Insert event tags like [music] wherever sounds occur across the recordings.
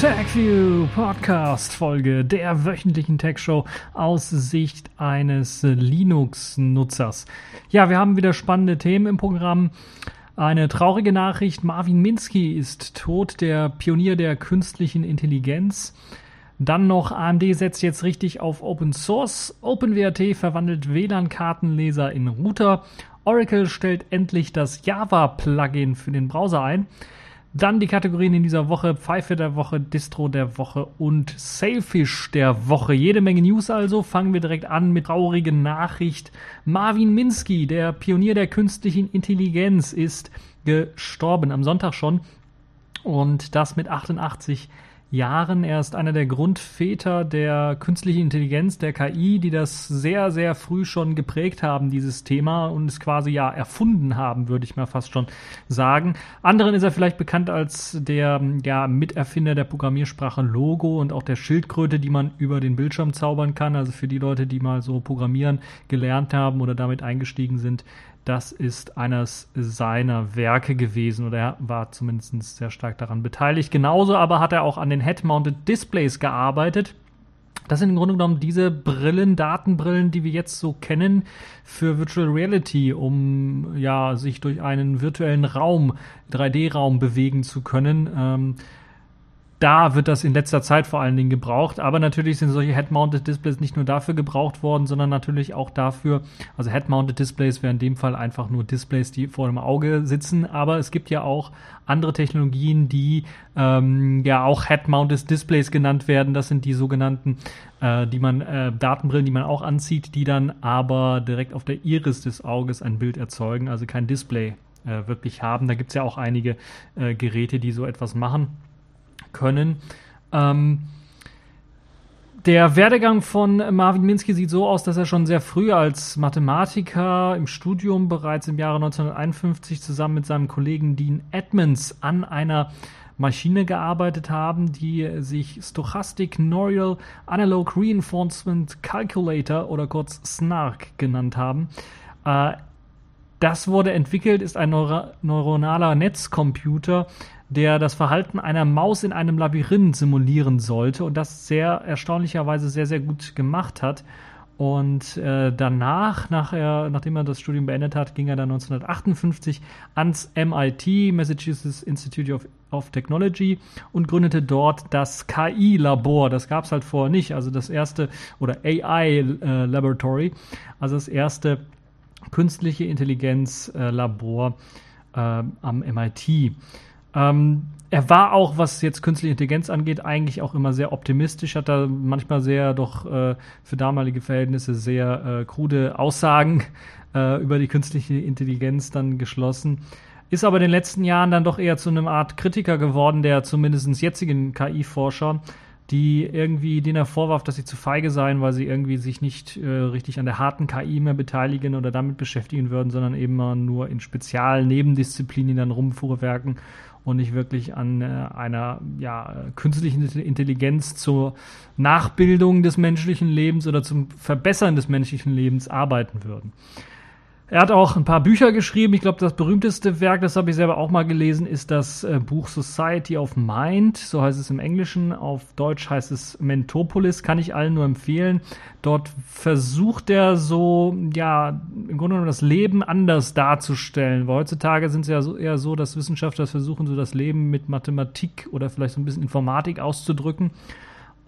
TechView Podcast Folge der wöchentlichen Tech Show aus Sicht eines Linux-Nutzers. Ja, wir haben wieder spannende Themen im Programm. Eine traurige Nachricht, Marvin Minsky ist tot, der Pionier der künstlichen Intelligenz. Dann noch AMD setzt jetzt richtig auf Open Source. OpenWrt verwandelt WLAN-Kartenleser in Router. Oracle stellt endlich das Java-Plugin für den Browser ein. Dann die Kategorien in dieser Woche: Pfeife der Woche, Distro der Woche und Sailfish der Woche. Jede Menge News also. Fangen wir direkt an mit traurigen Nachricht. Marvin Minsky, der Pionier der künstlichen Intelligenz, ist gestorben am Sonntag schon. Und das mit 88 Jahren. Er ist einer der Grundväter der künstlichen Intelligenz, der KI, die das sehr, sehr früh schon geprägt haben, dieses Thema, und es quasi ja erfunden haben, würde ich mal fast schon sagen. Anderen ist er vielleicht bekannt als der ja, Miterfinder der Programmiersprache Logo und auch der Schildkröte, die man über den Bildschirm zaubern kann. Also für die Leute, die mal so Programmieren gelernt haben oder damit eingestiegen sind, das ist eines seiner Werke gewesen oder er war zumindest sehr stark daran beteiligt. Genauso aber hat er auch an den Head-Mounted Displays gearbeitet. Das sind im Grunde genommen diese Brillen, Datenbrillen, die wir jetzt so kennen für Virtual Reality, um ja sich durch einen virtuellen Raum, 3D-Raum bewegen zu können. Ähm, da wird das in letzter Zeit vor allen Dingen gebraucht. Aber natürlich sind solche Head-Mounted Displays nicht nur dafür gebraucht worden, sondern natürlich auch dafür, also Head-Mounted Displays wären in dem Fall einfach nur Displays, die vor dem Auge sitzen. Aber es gibt ja auch andere Technologien, die ähm, ja auch Head-Mounted Displays genannt werden. Das sind die sogenannten, äh, die man, äh, Datenbrillen, die man auch anzieht, die dann aber direkt auf der Iris des Auges ein Bild erzeugen, also kein Display äh, wirklich haben. Da gibt es ja auch einige äh, Geräte, die so etwas machen können. Ähm, der Werdegang von Marvin Minsky sieht so aus, dass er schon sehr früh als Mathematiker im Studium bereits im Jahre 1951 zusammen mit seinem Kollegen Dean Edmonds an einer Maschine gearbeitet haben, die sich Stochastic Neural Analog Reinforcement Calculator oder kurz SNARC genannt haben. Das wurde entwickelt, ist ein neuro neuronaler Netzcomputer, der das Verhalten einer Maus in einem Labyrinth simulieren sollte und das sehr erstaunlicherweise sehr, sehr gut gemacht hat. Und äh, danach, nach er, nachdem er das Studium beendet hat, ging er dann 1958 ans MIT, Massachusetts Institute of, of Technology, und gründete dort das KI-Labor. Das gab es halt vorher nicht. Also das erste, oder AI-Laboratory, äh, also das erste künstliche Intelligenz-Labor äh, am MIT. Ähm, er war auch, was jetzt künstliche Intelligenz angeht, eigentlich auch immer sehr optimistisch, hat da manchmal sehr doch äh, für damalige Verhältnisse sehr äh, krude Aussagen [laughs] äh, über die künstliche Intelligenz dann geschlossen. Ist aber in den letzten Jahren dann doch eher zu einer Art Kritiker geworden, der zumindest jetzigen KI-Forscher, die irgendwie denen er vorwarf, dass sie zu feige seien, weil sie irgendwie sich nicht äh, richtig an der harten KI mehr beteiligen oder damit beschäftigen würden, sondern eben nur in spezialen Nebendisziplinen dann rumfuhrwerken und nicht wirklich an äh, einer ja, künstlichen Intelligenz zur Nachbildung des menschlichen Lebens oder zum Verbessern des menschlichen Lebens arbeiten würden. Er hat auch ein paar Bücher geschrieben. Ich glaube, das berühmteste Werk, das habe ich selber auch mal gelesen, ist das äh, Buch Society of Mind. So heißt es im Englischen. Auf Deutsch heißt es Mentopolis. Kann ich allen nur empfehlen. Dort versucht er so, ja, im Grunde genommen das Leben anders darzustellen. Weil heutzutage sind es ja so, eher so, dass Wissenschaftler versuchen, so das Leben mit Mathematik oder vielleicht so ein bisschen Informatik auszudrücken.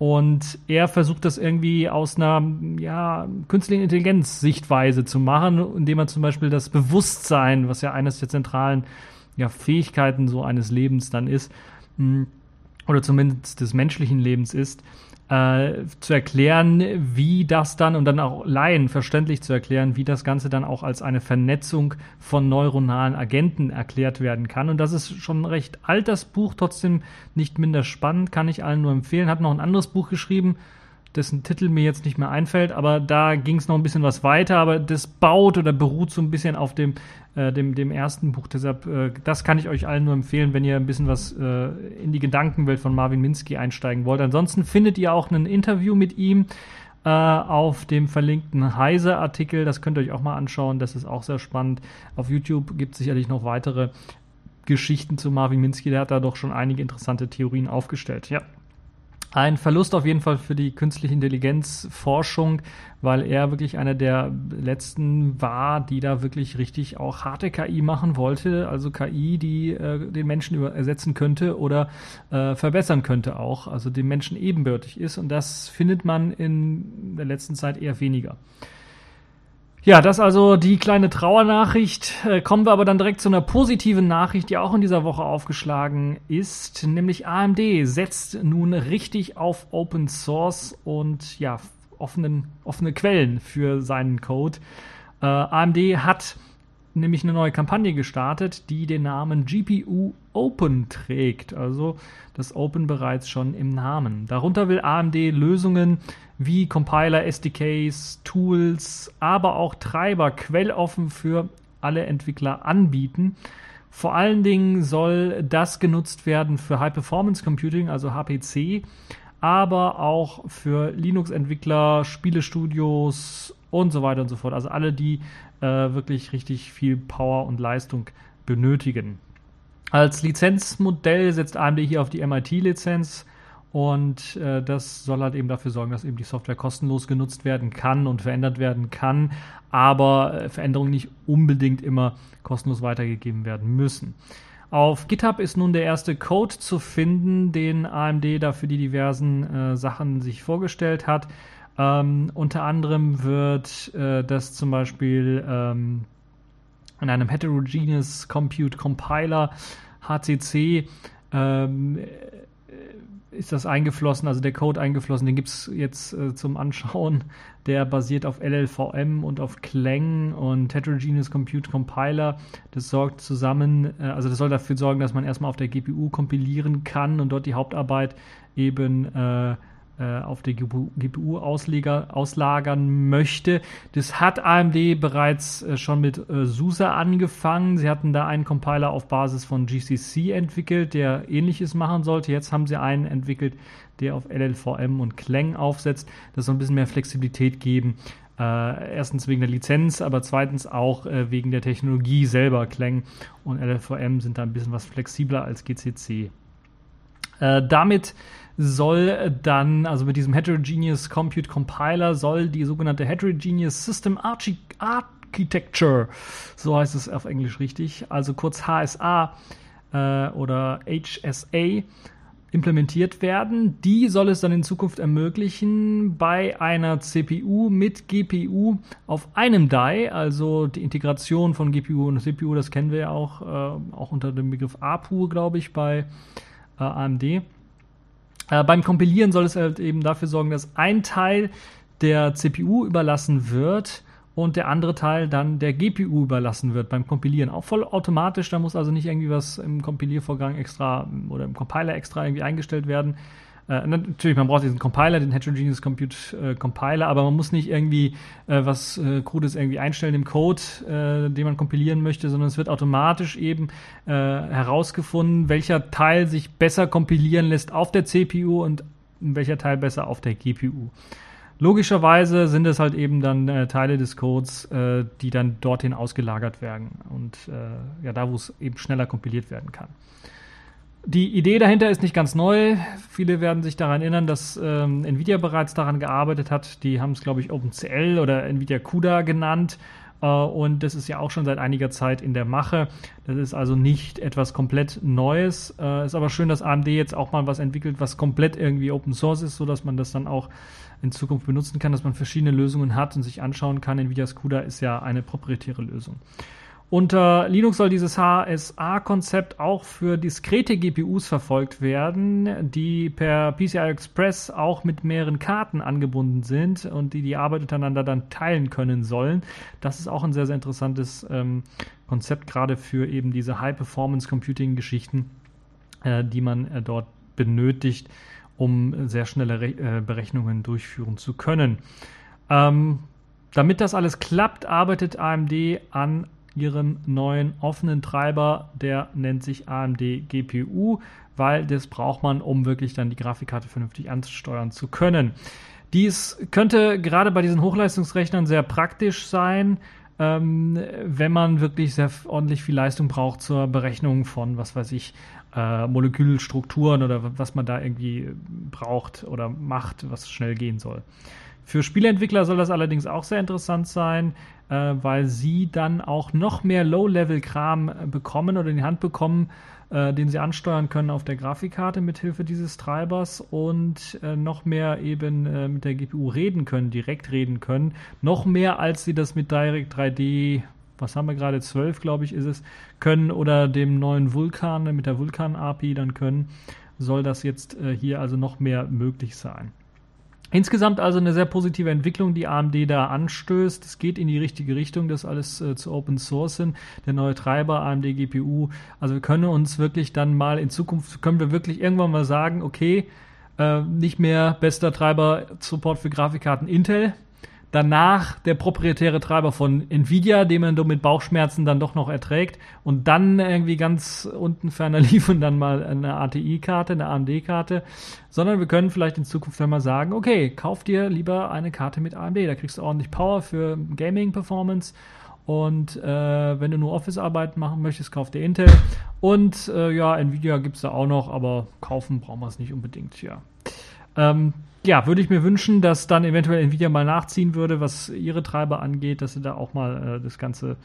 Und er versucht das irgendwie aus einer ja, künstlichen Intelligenz-Sichtweise zu machen, indem er zum Beispiel das Bewusstsein, was ja eines der zentralen ja, Fähigkeiten so eines Lebens dann ist, hm, oder zumindest des menschlichen Lebens ist, äh, zu erklären, wie das dann und dann auch Laien verständlich zu erklären, wie das Ganze dann auch als eine Vernetzung von neuronalen Agenten erklärt werden kann. Und das ist schon ein recht alt, das Buch, trotzdem nicht minder spannend, kann ich allen nur empfehlen. Hat noch ein anderes Buch geschrieben, dessen Titel mir jetzt nicht mehr einfällt, aber da ging es noch ein bisschen was weiter, aber das baut oder beruht so ein bisschen auf dem, äh, dem, dem ersten Buch. Deshalb, äh, das kann ich euch allen nur empfehlen, wenn ihr ein bisschen was äh, in die Gedankenwelt von Marvin Minsky einsteigen wollt. Ansonsten findet ihr auch ein Interview mit ihm äh, auf dem verlinkten Heise-Artikel. Das könnt ihr euch auch mal anschauen. Das ist auch sehr spannend. Auf YouTube gibt es sicherlich noch weitere Geschichten zu Marvin Minsky, der hat da doch schon einige interessante Theorien aufgestellt. Ja, ein Verlust auf jeden Fall für die künstliche Intelligenzforschung, weil er wirklich einer der letzten war, die da wirklich richtig auch harte KI machen wollte. Also KI, die äh, den Menschen ersetzen könnte oder äh, verbessern könnte auch, also dem Menschen ebenbürtig ist. Und das findet man in der letzten Zeit eher weniger. Ja, das also die kleine Trauernachricht. Äh, kommen wir aber dann direkt zu einer positiven Nachricht, die auch in dieser Woche aufgeschlagen ist, nämlich AMD setzt nun richtig auf Open Source und ja, offenen, offene Quellen für seinen Code. Äh, AMD hat nämlich eine neue Kampagne gestartet, die den Namen GPU Open trägt. Also das Open bereits schon im Namen. Darunter will AMD Lösungen wie Compiler, SDKs, Tools, aber auch Treiber quelloffen für alle Entwickler anbieten. Vor allen Dingen soll das genutzt werden für High Performance Computing, also HPC, aber auch für Linux-Entwickler, Spielestudios und so weiter und so fort. Also alle, die äh, wirklich richtig viel Power und Leistung benötigen. Als Lizenzmodell setzt AMD hier auf die MIT-Lizenz und äh, das soll halt eben dafür sorgen, dass eben die Software kostenlos genutzt werden kann und verändert werden kann, aber äh, Veränderungen nicht unbedingt immer kostenlos weitergegeben werden müssen. Auf GitHub ist nun der erste Code zu finden, den AMD da für die diversen äh, Sachen sich vorgestellt hat. Ähm, unter anderem wird äh, das zum Beispiel ähm, in einem Heterogeneous Compute Compiler HCC ähm, ist das eingeflossen, also der Code eingeflossen, den gibt es jetzt äh, zum Anschauen. Der basiert auf LLVM und auf Clang und Heterogeneous Compute Compiler. Das sorgt zusammen, äh, also das soll dafür sorgen, dass man erstmal auf der GPU kompilieren kann und dort die Hauptarbeit eben äh, auf der GPU auslagern möchte. Das hat AMD bereits äh, schon mit äh, SUSE angefangen. Sie hatten da einen Compiler auf Basis von GCC entwickelt, der ähnliches machen sollte. Jetzt haben sie einen entwickelt, der auf LLVM und Clang aufsetzt. Das soll ein bisschen mehr Flexibilität geben. Äh, erstens wegen der Lizenz, aber zweitens auch äh, wegen der Technologie selber. Clang und LLVM sind da ein bisschen was flexibler als GCC. Äh, damit soll dann, also mit diesem Heterogeneous Compute Compiler, soll die sogenannte Heterogeneous System Archi Architecture, so heißt es auf Englisch richtig, also kurz HSA äh, oder HSA, implementiert werden. Die soll es dann in Zukunft ermöglichen, bei einer CPU mit GPU auf einem Die, also die Integration von GPU und CPU, das kennen wir ja auch, äh, auch unter dem Begriff APU, glaube ich, bei äh, AMD äh, beim Kompilieren soll es halt eben dafür sorgen, dass ein Teil der CPU überlassen wird und der andere Teil dann der GPU überlassen wird beim Kompilieren. Auch voll automatisch, da muss also nicht irgendwie was im Kompiliervorgang extra oder im Compiler extra irgendwie eingestellt werden. Äh, natürlich, man braucht diesen Compiler, den Heterogeneous Compute äh, Compiler, aber man muss nicht irgendwie äh, was äh, Krudes irgendwie einstellen im Code, äh, den man kompilieren möchte, sondern es wird automatisch eben äh, herausgefunden, welcher Teil sich besser kompilieren lässt auf der CPU und welcher Teil besser auf der GPU. Logischerweise sind es halt eben dann äh, Teile des Codes, äh, die dann dorthin ausgelagert werden und äh, ja, da, wo es eben schneller kompiliert werden kann. Die Idee dahinter ist nicht ganz neu. Viele werden sich daran erinnern, dass ähm, Nvidia bereits daran gearbeitet hat. Die haben es, glaube ich, OpenCL oder Nvidia CUDA genannt. Äh, und das ist ja auch schon seit einiger Zeit in der Mache. Das ist also nicht etwas komplett Neues. Äh, ist aber schön, dass AMD jetzt auch mal was entwickelt, was komplett irgendwie Open Source ist, sodass man das dann auch in Zukunft benutzen kann, dass man verschiedene Lösungen hat und sich anschauen kann. Nvidias CUDA ist ja eine proprietäre Lösung. Unter Linux soll dieses HSA-Konzept auch für diskrete GPUs verfolgt werden, die per PCI Express auch mit mehreren Karten angebunden sind und die die Arbeit untereinander dann teilen können sollen. Das ist auch ein sehr, sehr interessantes ähm, Konzept, gerade für eben diese High-Performance-Computing-Geschichten, äh, die man äh, dort benötigt, um sehr schnelle Re äh, Berechnungen durchführen zu können. Ähm, damit das alles klappt, arbeitet AMD an ihrem neuen offenen Treiber, der nennt sich AMD GPU, weil das braucht man, um wirklich dann die Grafikkarte vernünftig ansteuern zu können. Dies könnte gerade bei diesen Hochleistungsrechnern sehr praktisch sein, ähm, wenn man wirklich sehr ordentlich viel Leistung braucht zur Berechnung von, was weiß ich, äh, Molekülstrukturen oder was man da irgendwie braucht oder macht, was schnell gehen soll. Für Spieleentwickler soll das allerdings auch sehr interessant sein, äh, weil sie dann auch noch mehr Low-Level-Kram äh, bekommen oder in die Hand bekommen, äh, den sie ansteuern können auf der Grafikkarte mit Hilfe dieses Treibers und äh, noch mehr eben äh, mit der GPU reden können, direkt reden können. Noch mehr als sie das mit Direct 3D, was haben wir gerade, 12 glaube ich ist es, können oder dem neuen Vulkan mit der Vulkan API dann können, soll das jetzt äh, hier also noch mehr möglich sein. Insgesamt also eine sehr positive Entwicklung, die AMD da anstößt. Es geht in die richtige Richtung, das alles äh, zu Open Sourcen. Der neue Treiber AMD GPU. Also wir können uns wirklich dann mal in Zukunft, können wir wirklich irgendwann mal sagen, okay, äh, nicht mehr bester Treiber Support für Grafikkarten Intel, danach der proprietäre Treiber von Nvidia, den man mit Bauchschmerzen dann doch noch erträgt und dann irgendwie ganz unten ferner [laughs] liefern dann mal eine ATI-Karte, eine AMD-Karte, sondern wir können vielleicht in Zukunft dann mal sagen, okay, kauf dir lieber eine Karte mit AMD, da kriegst du ordentlich Power für Gaming-Performance und äh, wenn du nur Office-Arbeit machen möchtest, kauf dir Intel. Und äh, ja, Nvidia gibt es da auch noch, aber kaufen brauchen wir es nicht unbedingt, ja. Ähm, ja, würde ich mir wünschen, dass dann eventuell Nvidia mal nachziehen würde, was ihre Treiber angeht, dass sie da auch mal äh, das Ganze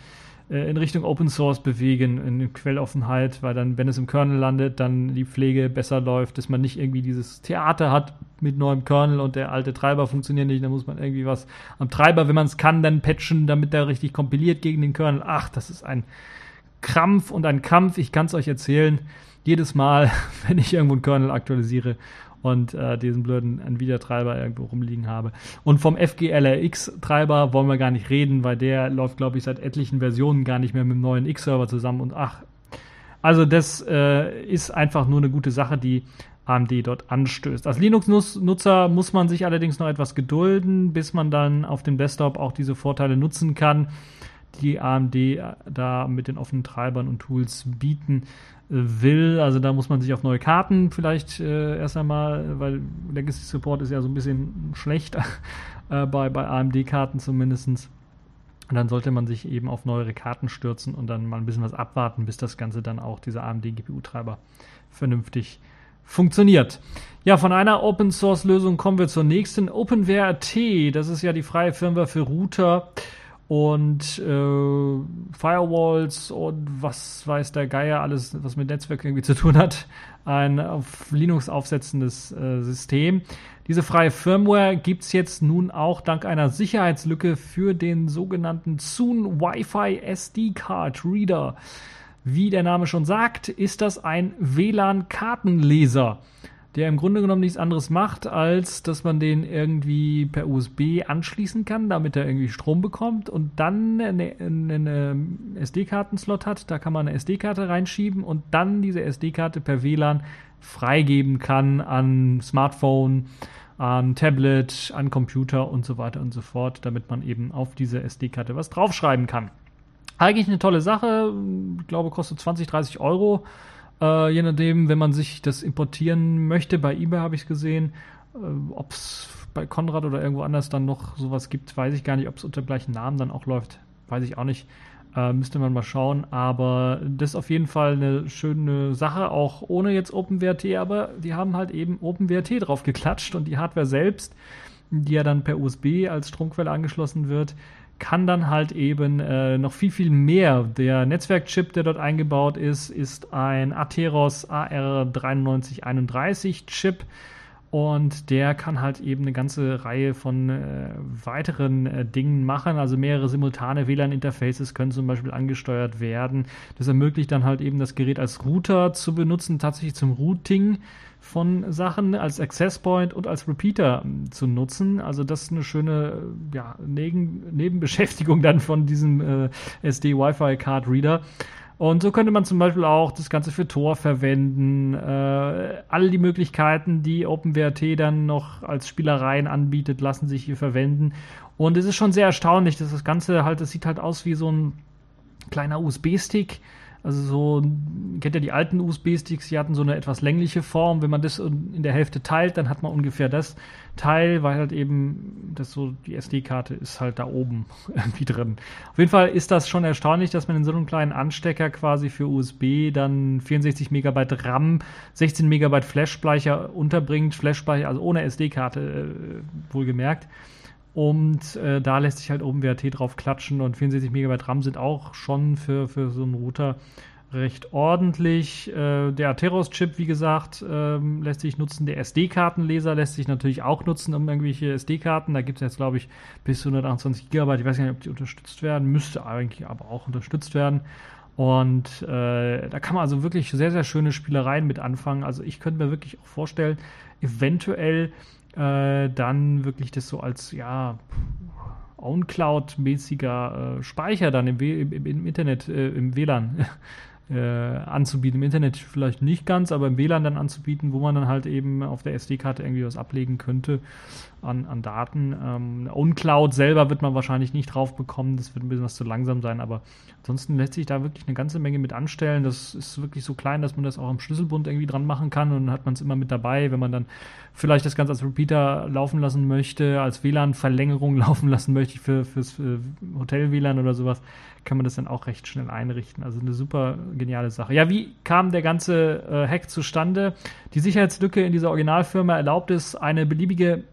äh, in Richtung Open Source bewegen, in Quelloffenheit, weil dann, wenn es im Kernel landet, dann die Pflege besser läuft, dass man nicht irgendwie dieses Theater hat mit neuem Kernel und der alte Treiber funktioniert nicht, dann muss man irgendwie was am Treiber, wenn man es kann, dann patchen, damit der richtig kompiliert gegen den Kernel. Ach, das ist ein Krampf und ein Kampf, ich kann es euch erzählen. Jedes Mal, [laughs] wenn ich irgendwo einen Kernel aktualisiere und äh, diesen blöden Nvidia-Treiber irgendwo rumliegen habe. Und vom FGLRX-Treiber wollen wir gar nicht reden, weil der läuft, glaube ich, seit etlichen Versionen gar nicht mehr mit dem neuen X-Server zusammen und ach. Also das äh, ist einfach nur eine gute Sache, die AMD dort anstößt. Als Linux-Nutzer muss man sich allerdings noch etwas gedulden, bis man dann auf dem Desktop auch diese Vorteile nutzen kann, die AMD äh, da mit den offenen Treibern und Tools bieten will. Also da muss man sich auf neue Karten vielleicht äh, erst einmal, weil Legacy Support ist ja so ein bisschen schlecht [laughs] äh, bei, bei AMD-Karten zumindest. Und dann sollte man sich eben auf neuere Karten stürzen und dann mal ein bisschen was abwarten, bis das Ganze dann auch, dieser AMD-GPU-Treiber, vernünftig funktioniert. Ja, von einer Open Source Lösung kommen wir zur nächsten. OpenWRT, das ist ja die freie Firmware für Router und äh, Firewalls und was weiß der Geier, alles, was mit Netzwerk irgendwie zu tun hat, ein auf Linux aufsetzendes äh, System. Diese freie Firmware gibt's jetzt nun auch dank einer Sicherheitslücke für den sogenannten Zoom Wi-Fi SD Card Reader. Wie der Name schon sagt, ist das ein WLAN-Kartenleser der im Grunde genommen nichts anderes macht, als dass man den irgendwie per USB anschließen kann, damit er irgendwie Strom bekommt und dann einen eine SD-Karten-Slot hat. Da kann man eine SD-Karte reinschieben und dann diese SD-Karte per WLAN freigeben kann an Smartphone, an Tablet, an Computer und so weiter und so fort, damit man eben auf diese SD-Karte was draufschreiben kann. Eigentlich eine tolle Sache, ich glaube, kostet 20, 30 Euro. Äh, je nachdem, wenn man sich das importieren möchte, bei eBay habe ich es gesehen, äh, ob es bei Konrad oder irgendwo anders dann noch sowas gibt, weiß ich gar nicht, ob es unter gleichen Namen dann auch läuft, weiß ich auch nicht. Äh, müsste man mal schauen, aber das ist auf jeden Fall eine schöne Sache, auch ohne jetzt OpenWrt, aber die haben halt eben OpenWrt drauf geklatscht und die Hardware selbst, die ja dann per USB als Stromquelle angeschlossen wird, kann dann halt eben äh, noch viel, viel mehr. Der Netzwerkchip, der dort eingebaut ist, ist ein Atheros AR9331 Chip und der kann halt eben eine ganze Reihe von äh, weiteren äh, Dingen machen. Also mehrere simultane WLAN-Interfaces können zum Beispiel angesteuert werden. Das ermöglicht dann halt eben das Gerät als Router zu benutzen, tatsächlich zum Routing von Sachen als Access Point und als Repeater ähm, zu nutzen. Also das ist eine schöne ja, Neben Nebenbeschäftigung [laughs] dann von diesem äh, Und so könnte man zum Beispiel auch das Ganze für Tor verwenden. Äh, alle die Möglichkeiten, die OpenWrt dann noch als Spielereien anbietet, lassen sich hier verwenden. Und es ist schon sehr erstaunlich, dass das Ganze halt, es sieht halt aus wie so ein kleiner USB-Stick Also so, kennt ihr die alten USB-Sticks, die hatten so eine etwas längliche Form. Wenn man das in der Hälfte teilt, dann hat man ungefähr das Teil, weil halt eben das so, die SD-Karte ist halt da oben [laughs] irgendwie drin. Auf jeden Fall ist das schon erstaunlich, dass man in so einem kleinen Anstecker quasi für USB dann 64 Megabyte RAM, 16 Megabyte Flash-Speicher unterbringt. Flash-Speicher, also ohne SD-Karte, äh, wohlgemerkt. Und äh, da lässt sich halt OpenWRT drauf klatschen und 64 MB RAM sind auch schon für, für so einen Router recht ordentlich. Äh, der Atheros-Chip, wie gesagt, ähm, lässt sich nutzen. Der SD-Kartenleser lässt sich natürlich auch nutzen, um irgendwelche SD-Karten. Da gibt es jetzt, glaube ich, bis zu 128 GB. Ich weiß nicht, ob die unterstützt werden. Müsste eigentlich aber auch unterstützt werden. Und äh, da kann man also wirklich sehr, sehr schöne Spielereien mit anfangen. Also ich könnte mir wirklich auch vorstellen, eventuell äh, dann wirklich das so als, ja, OwnCloud-mäßiger äh, Speicher dann im, im, im Internet, äh, im WLAN [laughs] äh, anzubieten. Im Internet vielleicht nicht ganz, aber im WLAN dann anzubieten, wo man dann halt eben auf der SD-Karte irgendwie was ablegen könnte an, an Daten. Ähm, OwnCloud selber wird man wahrscheinlich nicht drauf bekommen, das wird ein bisschen was zu langsam sein, aber ansonsten lässt sich da wirklich eine ganze Menge mit anstellen. Das ist wirklich so klein, dass man das auch am Schlüsselbund irgendwie dran machen kann und dann hat man es immer mit dabei, wenn man dann vielleicht das Ganze als Repeater laufen lassen möchte, als WLAN-Verlängerung [laughs] laufen lassen möchte für, fürs für Hotel-WLAN oder sowas kann man das dann auch recht schnell einrichten. Also eine super geniale Sache. Ja, wie kam der ganze äh, Hack zustande? Die Sicherheitslücke in dieser Originalfirma erlaubt es, eine beliebige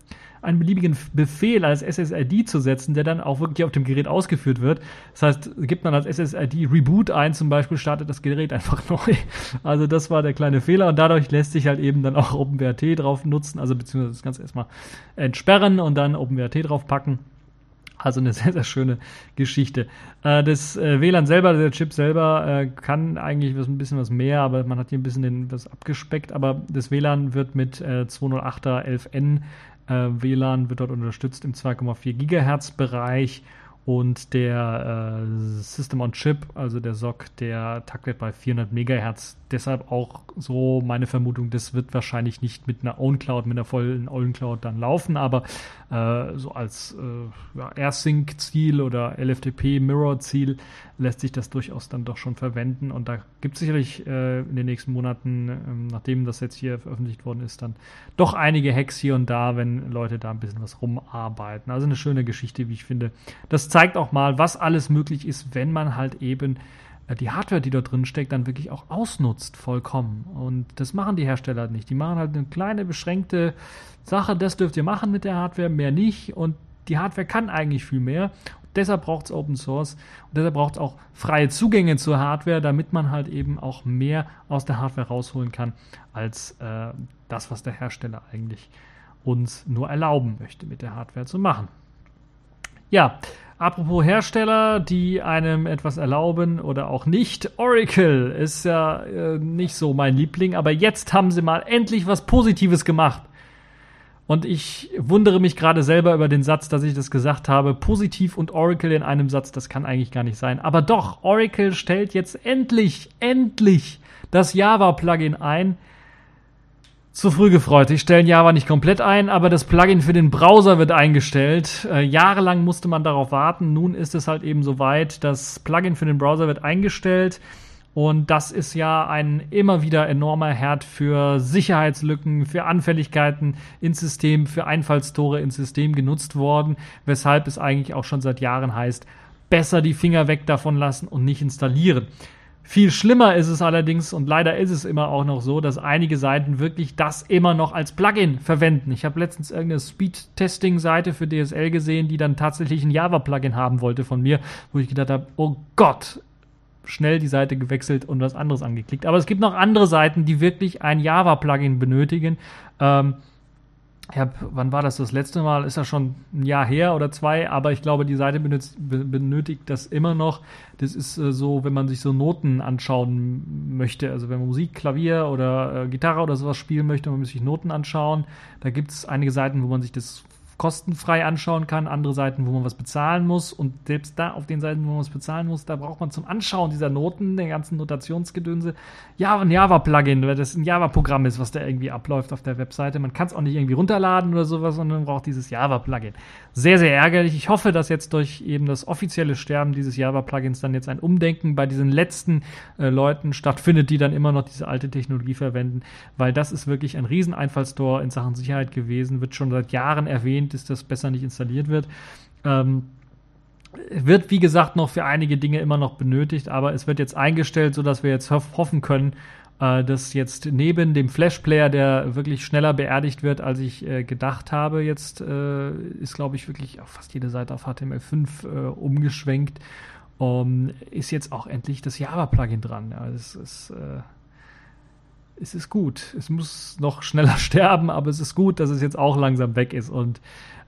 einen beliebigen Befehl als SSID zu setzen, der dann auch wirklich auf dem Gerät ausgeführt wird. Das heißt, gibt man als SSID Reboot ein, zum Beispiel startet das Gerät einfach [laughs] neu. Also das war der kleine Fehler und dadurch lässt sich halt eben dann auch OpenWRT drauf nutzen, also beziehungsweise das Ganze erstmal entsperren und dann OpenWRT drauf packen. Also eine [laughs] sehr, sehr schöne Geschichte. Äh, das äh, WLAN selber, der Chip selber, äh, kann eigentlich ein bisschen was mehr, aber man hat hier ein bisschen was abgespeckt. Aber das WLAN wird mit äh, 208er 11N äh, WLAN, wird dort unterstützt im 2,4 Gigahertz Bereich und der äh, System on Chip, also der SOC, der taktet bei 400 Megahertz. Deshalb auch so meine Vermutung, das wird wahrscheinlich nicht mit einer Own Cloud, mit einer vollen Own Cloud dann laufen, aber äh, so als äh, ja, AirSync-Ziel oder LFTP-Mirror-Ziel lässt sich das durchaus dann doch schon verwenden. Und da gibt es sicherlich äh, in den nächsten Monaten, ähm, nachdem das jetzt hier veröffentlicht worden ist, dann doch einige Hacks hier und da, wenn Leute da ein bisschen was rumarbeiten. Also eine schöne Geschichte, wie ich finde. Das zeigt auch mal, was alles möglich ist, wenn man halt eben äh, die Hardware, die dort drin steckt, dann wirklich auch ausnutzt, vollkommen. Und das machen die Hersteller nicht. Die machen halt eine kleine, beschränkte Sache, das dürft ihr machen mit der Hardware, mehr nicht. Und die Hardware kann eigentlich viel mehr. Und deshalb braucht es Open Source und deshalb braucht es auch freie Zugänge zur Hardware, damit man halt eben auch mehr aus der Hardware rausholen kann, als äh, das, was der Hersteller eigentlich uns nur erlauben möchte, mit der Hardware zu machen. Ja, Apropos Hersteller, die einem etwas erlauben oder auch nicht. Oracle ist ja äh, nicht so mein Liebling, aber jetzt haben sie mal endlich was Positives gemacht. Und ich wundere mich gerade selber über den Satz, dass ich das gesagt habe. Positiv und Oracle in einem Satz, das kann eigentlich gar nicht sein. Aber doch, Oracle stellt jetzt endlich, endlich das Java-Plugin ein, zu früh gefreut. Die stellen Java nicht komplett ein, aber das Plugin für den Browser wird eingestellt. Äh, jahrelang musste man darauf warten. Nun ist es halt eben soweit. Das Plugin für den Browser wird eingestellt. Und das ist ja ein immer wieder enormer Herd für Sicherheitslücken, für Anfälligkeiten ins System, für Einfallstore ins System genutzt worden, weshalb es eigentlich auch schon seit Jahren heißt, besser die Finger weg davon lassen und nicht installieren. Viel schlimmer ist es allerdings, und leider ist es immer auch noch so, dass einige Seiten wirklich das immer noch als Plugin verwenden. Ich habe letztens irgendeine Speed-Testing-Seite für DSL gesehen, die dann tatsächlich ein Java-Plugin haben wollte von mir, wo ich gedacht habe, oh Gott, schnell die Seite gewechselt und was anderes angeklickt. Aber es gibt noch andere Seiten, die wirklich ein Java-Plugin benötigen. Ähm, ich hab, wann war das das letzte Mal? Ist das schon ein Jahr her oder zwei? Aber ich glaube, die Seite benötigt, benötigt das immer noch. Das ist äh, so, wenn man sich so Noten anschauen möchte. Also wenn man Musik, Klavier oder äh, Gitarre oder sowas spielen möchte, man muss sich Noten anschauen. Da gibt es einige Seiten, wo man sich das kostenfrei anschauen kann, andere Seiten, wo man was bezahlen muss. Und selbst da auf den Seiten, wo man was bezahlen muss, da braucht man zum Anschauen dieser Noten, der ganzen Notationsgedönse, ja, ein Java-Plugin, weil das ein Java-Programm ist, was da irgendwie abläuft auf der Webseite. Man kann es auch nicht irgendwie runterladen oder sowas, sondern man braucht dieses Java-Plugin. Sehr, sehr ärgerlich. Ich hoffe, dass jetzt durch eben das offizielle Sterben dieses Java-Plugins dann jetzt ein Umdenken bei diesen letzten äh, Leuten stattfindet, die dann immer noch diese alte Technologie verwenden, weil das ist wirklich ein Rieseneinfallstor in Sachen Sicherheit gewesen, wird schon seit Jahren erwähnt ist, dass besser nicht installiert wird. Ähm, wird, wie gesagt, noch für einige Dinge immer noch benötigt, aber es wird jetzt eingestellt, sodass wir jetzt hoffen können, äh, dass jetzt neben dem Flash-Player, der wirklich schneller beerdigt wird, als ich äh, gedacht habe, jetzt äh, ist, glaube ich, wirklich fast jede Seite auf HTML5 äh, umgeschwenkt, um, ist jetzt auch endlich das Java-Plugin dran. Ja, das ist äh, es ist gut. Es muss noch schneller [laughs] sterben, aber es ist gut, dass es jetzt auch langsam weg ist. Und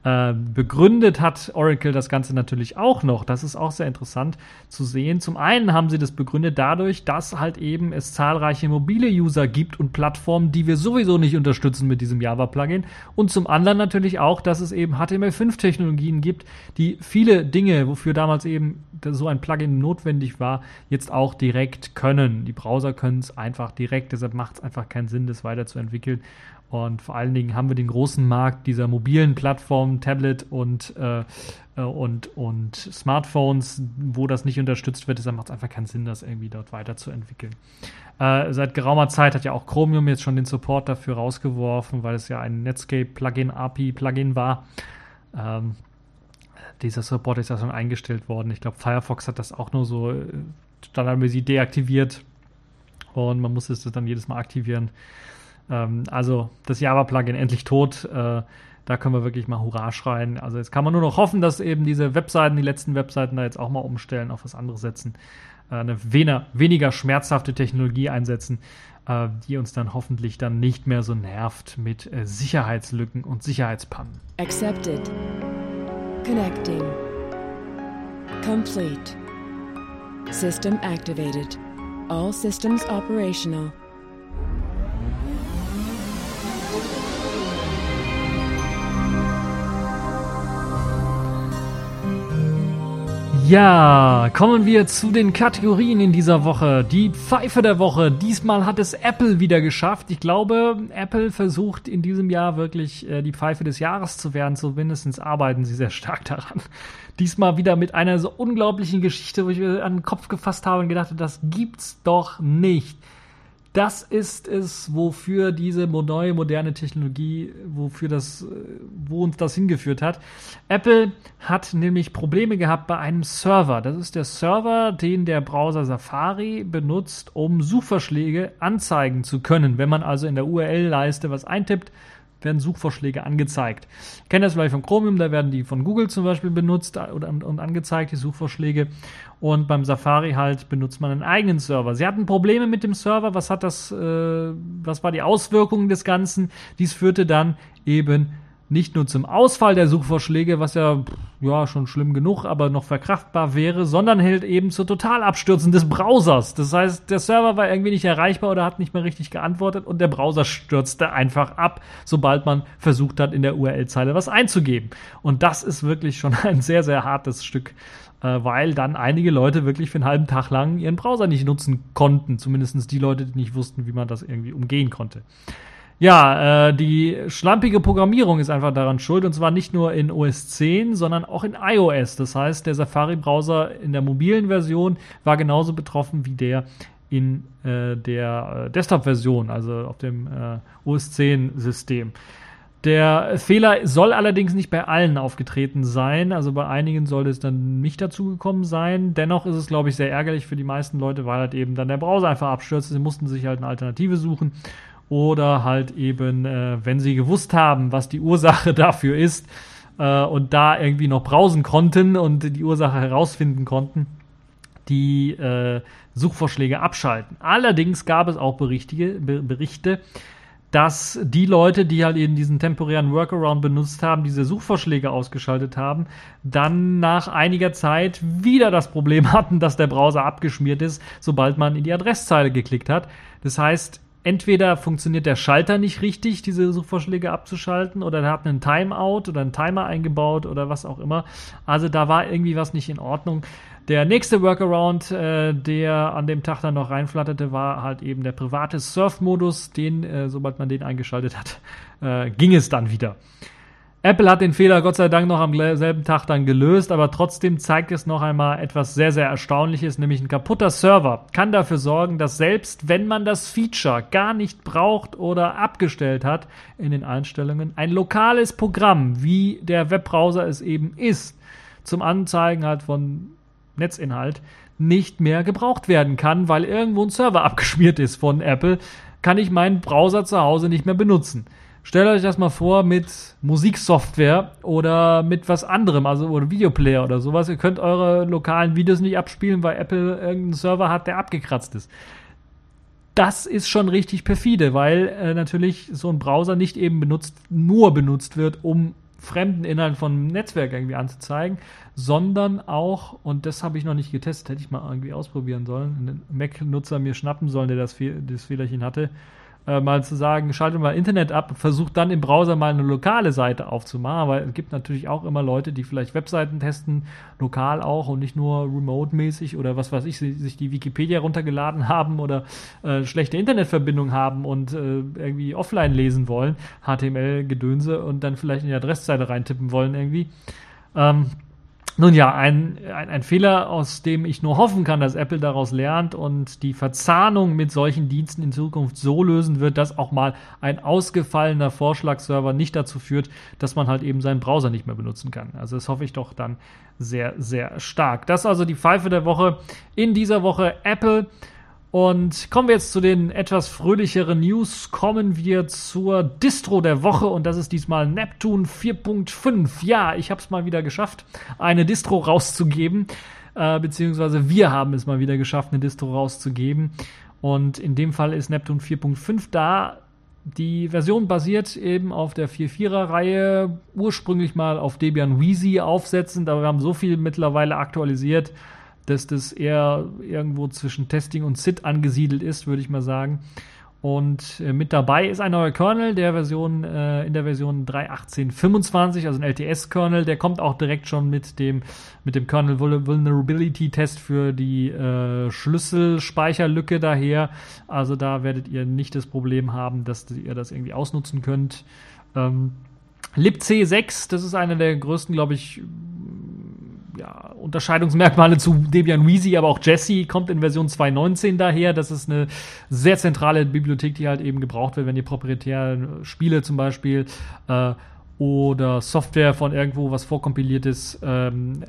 äh, begründet hat Oracle das Ganze natürlich auch noch. Das ist auch sehr interessant zu sehen. Zum einen haben sie das begründet dadurch, dass halt eben es zahlreiche mobile User gibt und Plattformen, die wir sowieso nicht unterstützen mit diesem Java-Plugin. Und zum anderen natürlich auch, dass es eben HTML5-Technologien gibt, die viele Dinge, wofür damals eben so ein Plugin notwendig war, jetzt auch direkt können. Die Browser können es einfach direkt, deshalb macht es einfach keinen Sinn, das weiterzuentwickeln. Und vor allen Dingen haben wir den großen Markt dieser mobilen Plattformen, Tablet und, äh, äh, und, und Smartphones, wo das nicht unterstützt wird. Deshalb macht es einfach keinen Sinn, das irgendwie dort weiterzuentwickeln. Äh, seit geraumer Zeit hat ja auch Chromium jetzt schon den Support dafür rausgeworfen, weil es ja ein Netscape-Plugin, API-Plugin war. Ähm, dieser Support ist ja schon eingestellt worden. Ich glaube, Firefox hat das auch nur so äh, standardmäßig deaktiviert und man muss es dann jedes Mal aktivieren. Ähm, also das Java-Plugin endlich tot. Äh, da können wir wirklich mal Hurra schreien. Also jetzt kann man nur noch hoffen, dass eben diese Webseiten, die letzten Webseiten da jetzt auch mal umstellen, auf was anderes setzen. Äh, eine weniger, weniger schmerzhafte Technologie einsetzen, äh, die uns dann hoffentlich dann nicht mehr so nervt mit äh, Sicherheitslücken und Sicherheitspannen. Accepted. Connecting. Complete. System activated. All systems operational. Ja, kommen wir zu den Kategorien in dieser Woche. Die Pfeife der Woche. Diesmal hat es Apple wieder geschafft. Ich glaube, Apple versucht in diesem Jahr wirklich äh, die Pfeife des Jahres zu werden. Zumindest arbeiten sie sehr stark daran. Diesmal wieder mit einer so unglaublichen Geschichte, wo ich mir an den Kopf gefasst habe und gedacht habe, das gibt's doch nicht. Das ist es, wofür diese neue moderne Technologie, wofür das, äh, wo uns das hingeführt hat. Apple hat nämlich Probleme gehabt bei einem Server. Das ist der Server, den der Browser Safari benutzt, um Suchvorschläge anzeigen zu können. Wenn man also in der URL-Leiste was eintippt, werden Suchvorschläge angezeigt. Ich kenne das vielleicht von Chromium, da werden die von Google zum Beispiel benutzt oder, und angezeigt, die Suchvorschläge. Und beim Safari halt benutzt man einen eigenen Server. Sie hatten Probleme mit dem Server. Was hat das, äh, was war die Auswirkung des Ganzen? Dies führte dann eben nicht nur zum Ausfall der Suchvorschläge, was ja, ja schon schlimm genug, aber noch verkraftbar wäre, sondern hält eben zur Totalabstürzen des Browsers. Das heißt, der Server war irgendwie nicht erreichbar oder hat nicht mehr richtig geantwortet und der Browser stürzte einfach ab, sobald man versucht hat, in der URL-Zeile was einzugeben. Und das ist wirklich schon ein sehr, sehr hartes Stück, äh, weil dann einige Leute wirklich für einen halben Tag lang ihren Browser nicht nutzen konnten. Zumindest die Leute, die nicht wussten, wie man das irgendwie umgehen konnte. Ja, äh, die schlampige Programmierung ist einfach daran schuld und zwar nicht nur in OS 10, sondern auch in iOS. Das heißt, der Safari-Browser in der mobilen Version war genauso betroffen wie der in äh, der äh, Desktop-Version, also auf dem äh, OS 10-System. Der Fehler soll allerdings nicht bei allen aufgetreten sein. Also bei einigen sollte es dann nicht dazu gekommen sein. Dennoch ist es, glaube ich, sehr ärgerlich für die meisten Leute, weil halt eben dann der Browser einfach abstürzt. Sie mussten sich halt eine Alternative suchen oder halt eben, äh, wenn sie gewusst haben, was die Ursache [laughs] dafür ist äh, und da irgendwie noch browsen konnten und die Ursache herausfinden konnten, die äh, Suchvorschläge abschalten. Allerdings gab es auch Berichte, Berichte, dass die Leute, die halt eben diesen temporären Workaround benutzt haben, diese Suchvorschläge ausgeschaltet haben, dann nach einiger Zeit wieder das Problem [laughs] hatten, dass der Browser abgeschmiert ist, sobald man in die Adresszeile geklickt hat. Das heißt, entweder funktioniert der Schalter nicht richtig, diese Suchvorschläge abzuschalten, oder er hat einen Timeout oder einen Timer eingebaut oder was auch immer. Also da war irgendwie was nicht in Ordnung. Der nächste Workaround, äh, der an dem Tag dann noch reinflatterte, war halt eben der private Surf-Modus. Den, äh, sobald man den eingeschaltet hat, äh, ging es dann wieder. Apple hat den Fehler Gott sei Dank noch am selben Tag dann gelöst, aber trotzdem zeigt es noch einmal etwas sehr, sehr Erstaunliches, nämlich ein kaputter Server kann dafür sorgen, dass selbst wenn man das Feature gar nicht braucht oder abgestellt hat in den Einstellungen, ein lokales Programm, wie der Webbrowser es eben ist, zum Anzeigen halt von Netzinhalt nicht mehr gebraucht werden kann, weil irgendwo ein Server [laughs] abgeschmiert ist von Apple, kann ich meinen Browser zu Hause nicht mehr benutzen. Stellt euch das mal vor mit Musiksoftware oder mit was anderem, also oder Videoplayer oder sowas. Ihr könnt eure lokalen Videos nicht abspielen, weil Apple irgendeinen Server hat, der abgekratzt ist. Das ist schon richtig perfide, weil äh, natürlich so ein Browser nicht eben benutzt, nur benutzt wird, um fremden Inhalt von Netzwerk irgendwie anzuzeigen, sondern auch, und das habe ich noch nicht getestet, hätte ich mal irgendwie ausprobieren sollen, einen Mac-Nutzer mir schnappen sollen, der das, das Fehlerchen hatte, äh, mal zu sagen, schalte mal Internet ab, versucht dann im Browser mal eine lokale Seite aufzumachen, aber es gibt natürlich auch immer Leute, die vielleicht Webseiten testen, lokal auch und nicht nur remote-mäßig oder was weiß ich, sich die Wikipedia runtergeladen [laughs] haben oder äh, schlechte Internetverbindung haben und äh, irgendwie offline lesen wollen, HTML-Gedönse und dann vielleicht in die Adressseite reintippen wollen irgendwie. Ähm, nun ja, ein, ein, ein, Fehler, aus dem ich nur hoffen kann, dass Apple daraus lernt und die Verzahnung mit solchen Diensten in Zukunft so lösen wird, dass auch mal ein ausgefallener Vorschlagserver nicht dazu führt, dass man halt eben seinen Browser nicht mehr benutzen kann. Also das hoffe ich doch dann sehr, sehr stark. Das ist also die Pfeife der Woche. In dieser Woche Apple. Und kommen wir jetzt zu den etwas fröhlicheren News. Kommen wir zur Distro der Woche und das ist diesmal Neptune 4.5. Ja, ich habe es mal wieder geschafft, eine Distro rauszugeben. Äh, beziehungsweise wir haben es mal wieder geschafft, eine Distro rauszugeben. Und in dem Fall ist Neptune 4.5 da. Die Version basiert eben auf der 4.4er-Reihe, ursprünglich mal auf Debian Wheezy aufsetzend, aber wir haben so viel mittlerweile aktualisiert, dass das eher irgendwo zwischen Testing und SIT angesiedelt ist, würde ich mal sagen. Und äh, mit dabei ist ein neuer Kernel, der Version äh, in der Version 3.18.25, also ein LTS-Kernel. Der kommt auch direkt schon mit dem mit dem Kernel Vulnerability Test für die äh, Schlüsselspeicherlücke daher. Also da werdet ihr nicht das Problem haben, dass ihr das irgendwie ausnutzen könnt. Ähm, libc6, das ist einer der größten, glaube ich, ja, Unterscheidungsmerkmale zu Debian Wheezy, aber auch Jesse kommt in Version 2.19 daher. Das ist eine sehr zentrale Bibliothek, die halt eben gebraucht wird, wenn ihr proprietäre Spiele zum Beispiel äh, oder Software von irgendwo was vorkompiliertes ähm,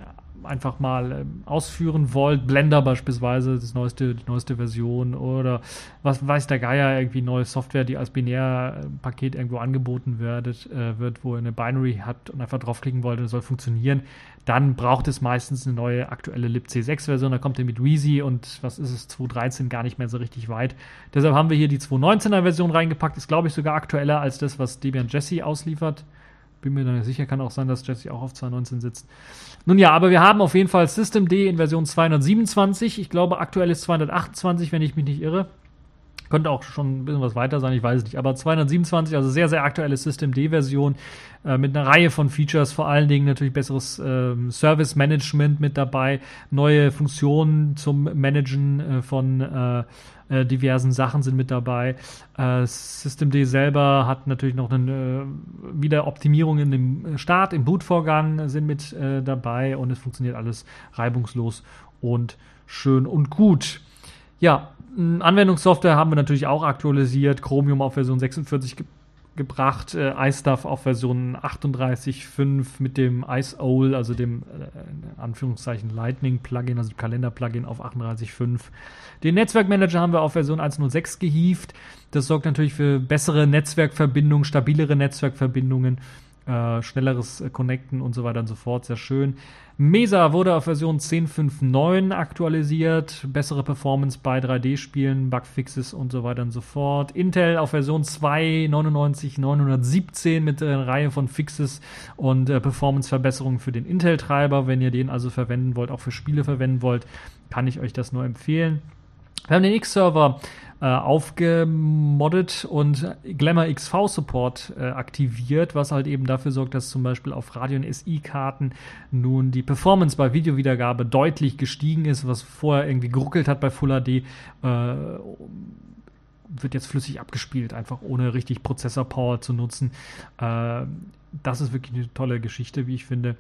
einfach mal ähm, ausführen wollt, Blender beispielsweise, das neueste, die neueste Version oder was weiß der Geier, irgendwie neue Software, die als Binärpaket irgendwo angeboten wird, äh, wird, wo ihr eine Binary habt und einfach draufklicken wollt und es soll funktionieren, dann braucht es meistens eine neue aktuelle libc6-Version, da kommt ihr mit Wheezy und was ist es, 2.13 gar nicht mehr so richtig weit. Deshalb haben wir hier die 2.19er Version reingepackt, ist glaube ich sogar aktueller als das, was Debian Jesse ausliefert. Bin mir da nicht sicher, kann auch sein, dass Jesse auch auf 2.19 sitzt. Nun ja, aber wir haben auf jeden Fall Systemd in Version 227. Ich glaube, aktuell ist 228, wenn ich mich nicht irre. Könnte auch schon ein bisschen was weiter sein, ich weiß es nicht. Aber 227, also sehr, sehr aktuelle Systemd-Version äh, mit einer Reihe von Features, vor allen Dingen natürlich besseres äh, Service-Management mit dabei, neue Funktionen zum Managen äh, von äh, diversen Sachen sind mit dabei. Äh, Systemd selber hat natürlich noch eine äh, wieder Optimierungen im Start, im Bootvorgang sind mit äh, dabei und es funktioniert alles reibungslos und schön und gut. Ja, Anwendungssoftware haben wir natürlich auch aktualisiert. Chromium auf Version 46 gebracht, äh, iStuff auf Version 38.5 mit dem IceOwl, also dem äh, Anführungszeichen Lightning Plugin, also Kalender Plugin auf 38.5. Den Netzwerkmanager haben wir auf Version 1.06 gehievt. Das sorgt natürlich für bessere Netzwerkverbindungen, stabilere Netzwerkverbindungen äh, schnelleres Connecten und so weiter und so fort. Sehr schön. Mesa wurde auf Version 10.5.9 aktualisiert. Bessere Performance bei 3D-Spielen, Bugfixes und so weiter und so fort. Intel auf Version 2.99.917 mit einer Reihe von Fixes und äh, Performance-Verbesserungen für den Intel-Treiber. Wenn ihr den also verwenden wollt, auch für Spiele verwenden wollt, kann ich euch das nur empfehlen. Wir haben den X-Server äh, aufgemoddet und Glamour XV Support äh, aktiviert, was halt eben dafür sorgt, dass zum Beispiel auf Radio- und SI-Karten nun die Performance bei Videowiedergabe deutlich gestiegen ist, was vorher irgendwie geruckelt hat bei Full HD. Äh, wird jetzt flüssig abgespielt, einfach ohne richtig Prozessor-Power zu nutzen. Äh, das ist wirklich eine tolle Geschichte, wie ich finde.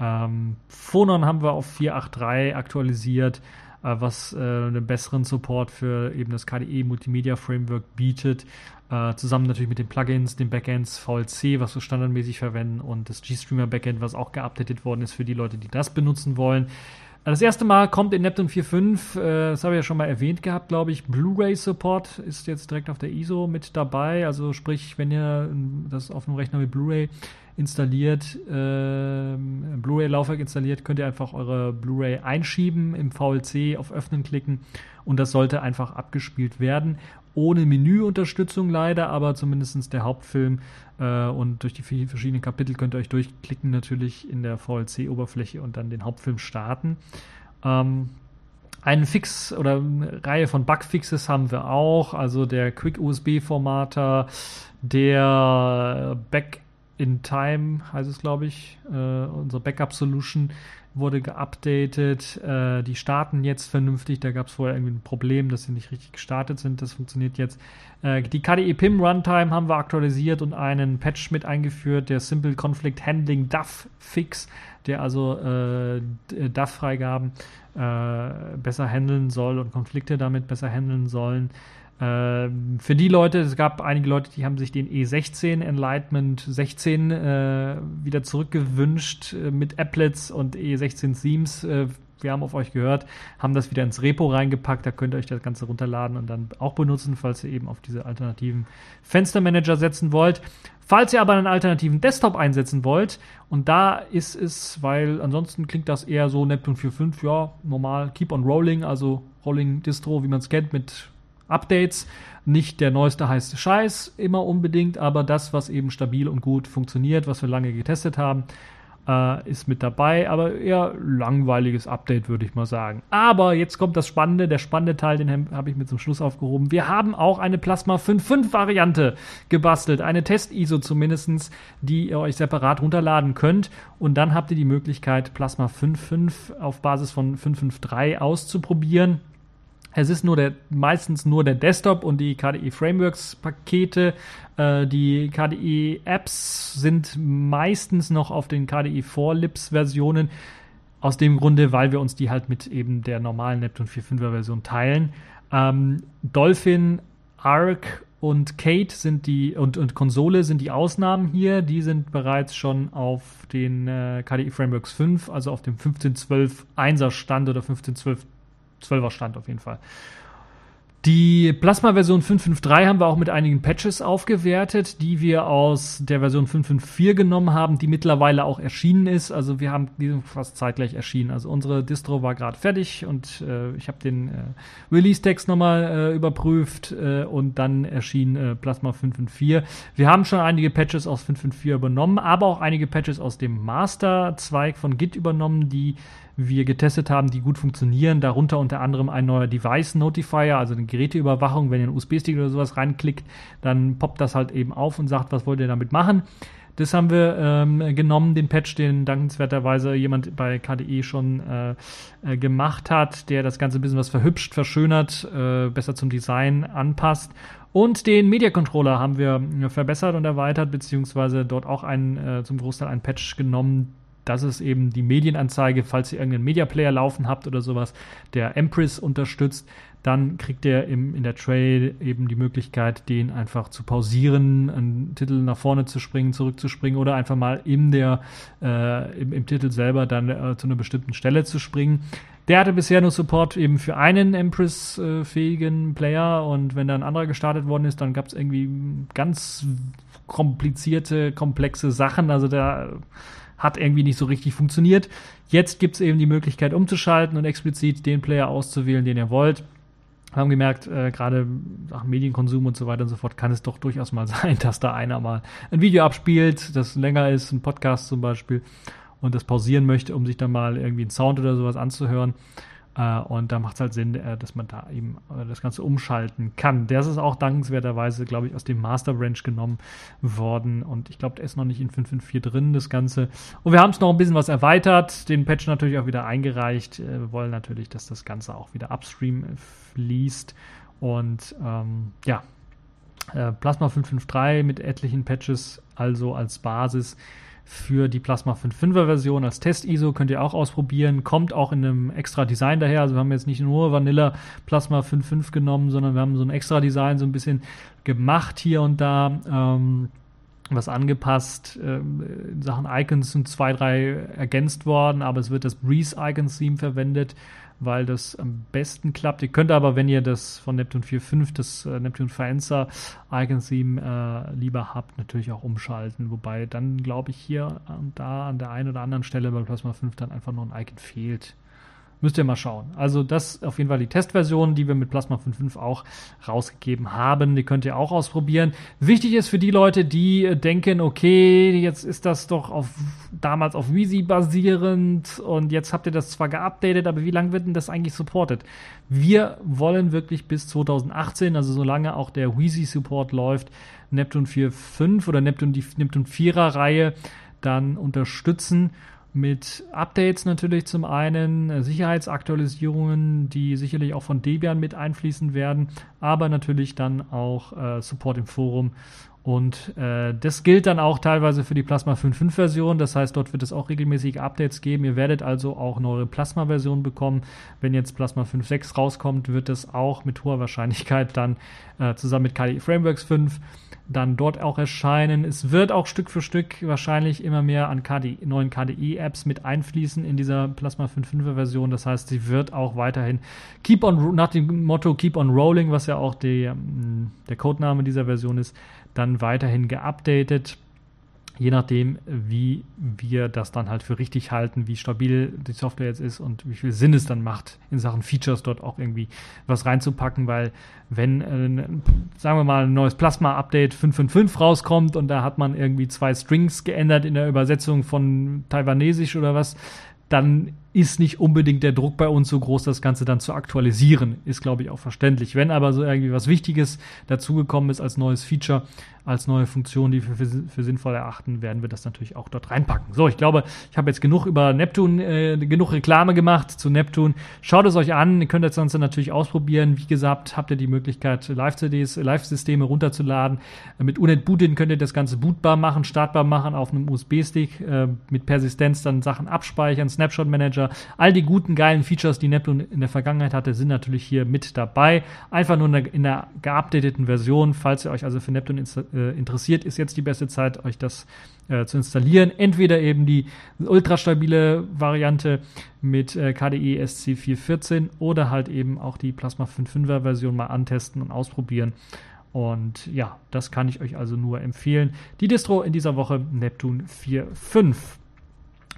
Ähm, Phonon haben wir auf 4.8.3 aktualisiert. Äh, was äh, einen besseren Support für eben das KDE Multimedia Framework bietet. Äh, zusammen natürlich mit den Plugins, den Backends, VLC, was wir standardmäßig verwenden und das GStreamer Backend, was auch geupdatet worden ist für die Leute, die das benutzen wollen. Das erste Mal kommt in Neptune 4.5, äh, das habe ich ja schon mal erwähnt gehabt, glaube ich, Blu-ray-Support ist jetzt direkt auf der ISO mit dabei. Also sprich, wenn ihr das auf einem Rechner mit Blu-ray installiert, äh, Blu-ray-Laufwerk installiert, könnt ihr einfach eure Blu-ray einschieben, im VLC auf Öffnen klicken und das sollte einfach abgespielt werden. Ohne Menüunterstützung leider, aber zumindest der Hauptfilm äh, und durch die verschiedenen Kapitel könnt ihr euch durchklicken, natürlich in der VLC-Oberfläche und dann den Hauptfilm starten. Ähm, einen Fix oder eine Reihe von Bugfixes haben wir auch, also der Quick USB-Formater, der Back in Time heißt es, glaube ich, äh, unsere Backup-Solution wurde geupdatet. Äh, die starten jetzt vernünftig. Da gab es vorher irgendwie ein Problem, dass sie nicht richtig gestartet sind. Das funktioniert jetzt. Äh, die KDE PIM Runtime haben wir aktualisiert und einen Patch mit eingeführt, der Simple Conflict Handling DAF Fix, der also äh, DAF-Freigaben äh, besser handeln soll und Konflikte damit besser handeln sollen. Ähm, für die Leute, es gab einige Leute, die haben sich den E16 Enlightenment 16 äh, wieder zurückgewünscht äh, mit Applets und E16 Themes. Äh, wir haben auf euch gehört, haben das wieder ins Repo reingepackt. Da könnt ihr euch das Ganze runterladen und dann auch benutzen, falls ihr eben auf diese alternativen Fenstermanager setzen wollt. Falls ihr aber einen alternativen Desktop einsetzen wollt, und da ist es, weil ansonsten klingt das eher so Neptune 4.5, ja, normal, keep on rolling, also Rolling Distro, wie man es kennt, mit Updates. Nicht der neueste heiße Scheiß immer unbedingt, aber das, was eben stabil und gut funktioniert, was wir lange getestet haben, äh, ist mit dabei. Aber eher langweiliges Update, würde ich mal sagen. Aber jetzt kommt das Spannende, der spannende Teil, den habe ich mir zum Schluss aufgehoben. Wir haben auch eine Plasma 5.5 Variante gebastelt. Eine Test-ISO zumindest, die ihr euch separat runterladen könnt. Und dann habt ihr die Möglichkeit, Plasma 5.5 auf Basis von 5.5.3 auszuprobieren. Es ist nur der, meistens nur der Desktop und die KDE Frameworks Pakete. Äh, die KDE Apps sind meistens noch auf den KDE 4Lips Versionen. Aus dem Grunde, weil wir uns die halt mit eben der normalen Neptune 4.5er Version teilen. Ähm, Dolphin, Arc und Kate sind die und, und Konsole sind die Ausnahmen hier. Die sind bereits schon auf den äh, KDE Frameworks 5, also auf dem 15.12 1er Stand oder 15.12 12er Stand auf jeden Fall. Die Plasma-Version 5.5.3 haben wir auch mit einigen Patches aufgewertet, die wir aus der Version 5.5.4 genommen haben, die mittlerweile auch erschienen ist. Also wir haben die fast zeitgleich erschienen. Also unsere Distro war gerade fertig und äh, ich habe den äh, Release-Text nochmal äh, überprüft äh, und dann erschien äh, Plasma 5.5.4. Wir haben schon einige Patches aus 5.5.4 übernommen, aber auch einige Patches aus dem Master-Zweig von Git übernommen, die wir getestet haben, die gut funktionieren. Darunter unter anderem ein neuer Device Notifier, also eine Geräteüberwachung. Wenn ihr einen USB-Stick oder sowas reinklickt, dann poppt das halt eben auf und sagt, was wollt ihr damit machen. Das haben wir ähm, genommen, den Patch, den dankenswerterweise jemand bei KDE schon äh, äh, gemacht hat, der das Ganze ein bisschen was verhübscht, verschönert, äh, besser zum Design anpasst. Und den Media Controller haben wir verbessert und erweitert, beziehungsweise dort auch einen, äh, zum Großteil einen Patch genommen, das ist eben die Medienanzeige, falls ihr irgendeinen Media Player laufen habt oder sowas, der Empress unterstützt, dann kriegt ihr im, in der Tray eben die Möglichkeit, den einfach zu pausieren, einen Titel nach vorne zu springen, zurückzuspringen oder einfach mal in der, äh, im, im, Titel selber dann äh, zu einer bestimmten Stelle zu springen. Der hatte bisher nur Support eben für einen Empress-fähigen äh, Player und wenn da ein anderer gestartet worden ist, dann gab es irgendwie ganz komplizierte, komplexe Sachen. Also da hat irgendwie nicht so richtig funktioniert. Jetzt gibt es eben die Möglichkeit umzuschalten und explizit den Player auszuwählen, den ihr wollt. Wir haben gemerkt, äh, gerade nach Medienkonsum und so weiter und so fort, kann es doch durchaus mal [laughs] sein, dass da einer mal ein Video abspielt, das länger ist, ein Podcast zum Beispiel, und das pausieren möchte, um sich dann mal irgendwie einen Sound oder sowas anzuhören. Äh, und da macht es halt Sinn, äh, dass man da eben äh, das Ganze umschalten kann. Das ist auch dankenswerterweise, glaube ich, aus dem Master Branch genommen worden. Und ich glaube, der ist noch nicht in 5.5.4 drin, das Ganze. Und wir haben es noch ein bisschen was erweitert, den Patch natürlich auch wieder eingereicht. Wir wollen natürlich, dass das Ganze auch wieder upstream fließt. Und ähm, ja, Plasma 553 mit etlichen Patches also als Basis für die Plasma 5.5er Version als Test-ISO. Könnt ihr auch ausprobieren. Kommt auch in einem extra Design daher. Also wir haben jetzt nicht nur Vanilla Plasma 5.5 genommen, sondern wir haben so ein extra Design so ein bisschen gemacht hier und da. Ähm, was angepasst. Ähm, in Sachen Icons sind zwei, drei ergänzt worden, aber es wird das Breeze Icons Theme verwendet weil das am besten klappt. Ihr könnt aber, wenn ihr das von Neptune 4.5, das äh, Neptune Fencer Icon Theme äh, lieber habt, natürlich auch umschalten. Wobei dann, glaube ich, hier und da an der einen oder anderen Stelle bei Plasma 5 dann einfach noch ein Icon fehlt. Müsst ihr mal schauen. Also das auf jeden Fall die Testversion, die wir mit Plasma 5.5 auch rausgegeben haben. Die könnt ihr auch ausprobieren. Wichtig ist für die Leute, die denken, okay, jetzt ist das doch auf damals auf Wheezy basierend und jetzt habt ihr das zwar geupdatet, aber wie lange wird denn das eigentlich supported? Wir wollen wirklich bis 2018, also solange auch der Wheezy Support läuft, Neptune 4.5 oder Neptune die Neptune 4er Reihe dann unterstützen mit Updates natürlich zum einen, äh, Sicherheitsaktualisierungen, die sicherlich auch von Debian mit einfließen werden, aber natürlich dann auch äh, Support im Forum. Und äh, das gilt dann auch teilweise für die Plasma 5.5 Version. Das heißt, dort wird es auch regelmäßige Updates geben. Ihr werdet also auch neue Plasma-Versionen bekommen. Wenn jetzt Plasma 5.6 rauskommt, wird es auch mit hoher Wahrscheinlichkeit dann äh, zusammen mit KDE Frameworks 5 dann dort auch erscheinen. Es wird auch Stück für Stück wahrscheinlich immer mehr an KDE, neuen KDE-Apps mit einfließen in dieser Plasma 5.5er Version. Das heißt, sie wird auch weiterhin Keep on, nach dem Motto Keep on Rolling, was ja auch die, ähm, der Codename dieser Version ist, dann weiterhin geupdatet je nachdem, wie wir das dann halt für richtig halten, wie stabil die Software jetzt ist und wie viel Sinn es dann macht, in Sachen Features dort auch irgendwie was reinzupacken, weil wenn, äh, sagen wir mal, ein neues Plasma-Update 5.5.5 rauskommt und da hat man irgendwie zwei Strings geändert in der Übersetzung von Taiwanesisch oder was, dann ist nicht unbedingt der Druck bei uns so groß, das Ganze dann zu aktualisieren. Ist, glaube ich, auch verständlich. Wenn aber so irgendwie was Wichtiges dazugekommen ist als neues Feature, als neue Funktion, die wir für, für, sinnvoll erachten, werden wir das natürlich auch dort reinpacken. So, ich glaube, ich habe jetzt genug über Neptune, äh, genug Reklame gemacht zu Neptune. Schaut es euch an. Ihr könnt das Ganze natürlich ausprobieren. Wie gesagt, habt ihr die Möglichkeit, Live-CDs, Live-Systeme runterzuladen. Mit Unet Bootin könnt ihr das Ganze bootbar machen, startbar machen auf einem USB-Stick, äh, mit Persistenz dann Sachen abspeichern, Snapshot-Manager Manager. All die guten, geilen Features, die Neptune in der Vergangenheit hatte, sind natürlich hier mit dabei. Einfach nur in der, in der geupdateten Version. Falls ihr euch also für Neptune äh, interessiert, ist jetzt die beste Zeit, euch das äh, zu installieren. Entweder eben die ultrastabile Variante mit äh, KDE SC414 oder halt eben auch die Plasma 5.5er Version mal antesten und ausprobieren. Und ja, das kann ich euch also nur empfehlen. Die Distro in dieser Woche Neptune 4.5.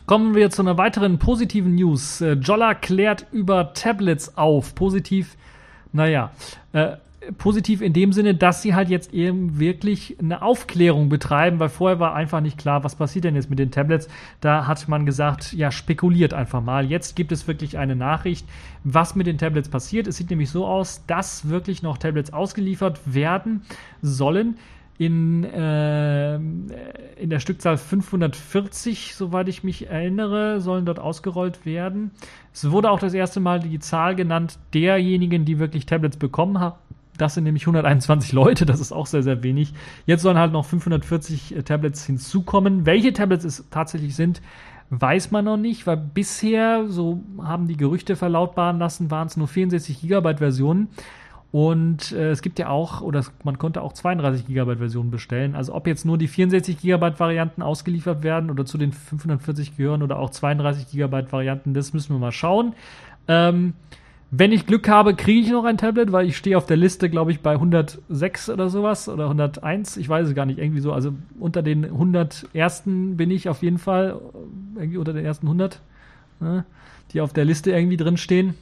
Kommen wir zu einer weiteren positiven News. Äh, Jolla klärt über Tablets auf. Positiv, naja, äh, positiv in dem Sinne, dass sie halt jetzt eben wirklich eine Aufklärung betreiben, weil vorher war einfach nicht klar, was passiert denn jetzt mit den Tablets. Da hat man gesagt, ja, spekuliert einfach mal. Jetzt gibt es wirklich eine Nachricht, was mit den Tablets passiert. Es sieht nämlich so aus, dass wirklich noch Tablets ausgeliefert werden sollen in, äh, in der Stückzahl 540, soweit ich mich erinnere, sollen dort ausgerollt werden. Es wurde auch das erste Mal die Zahl genannt derjenigen, die wirklich Tablets bekommen haben. Das sind nämlich 121 Leute, das ist auch sehr, sehr wenig. Jetzt sollen halt noch 540 äh, Tablets hinzukommen. Welche Tablets es tatsächlich sind, weiß man noch nicht, weil bisher, so haben die Gerüchte verlautbaren lassen, waren es nur 64 Gigabyte Versionen. Und äh, es gibt ja auch, oder man konnte auch 32 GB Versionen bestellen. Also ob jetzt nur die 64 GB Varianten ausgeliefert werden oder zu den 540 gehören oder auch 32 GB Varianten, das müssen wir mal schauen. Ähm, wenn ich Glück habe, kriege ich noch ein Tablet, weil ich stehe auf der Liste, glaube ich, bei 106 oder sowas oder 101. Ich weiß es gar nicht, irgendwie so. Also unter den 100 ersten bin ich auf jeden Fall, irgendwie unter den ersten 100, ne, die auf der Liste irgendwie drin stehen.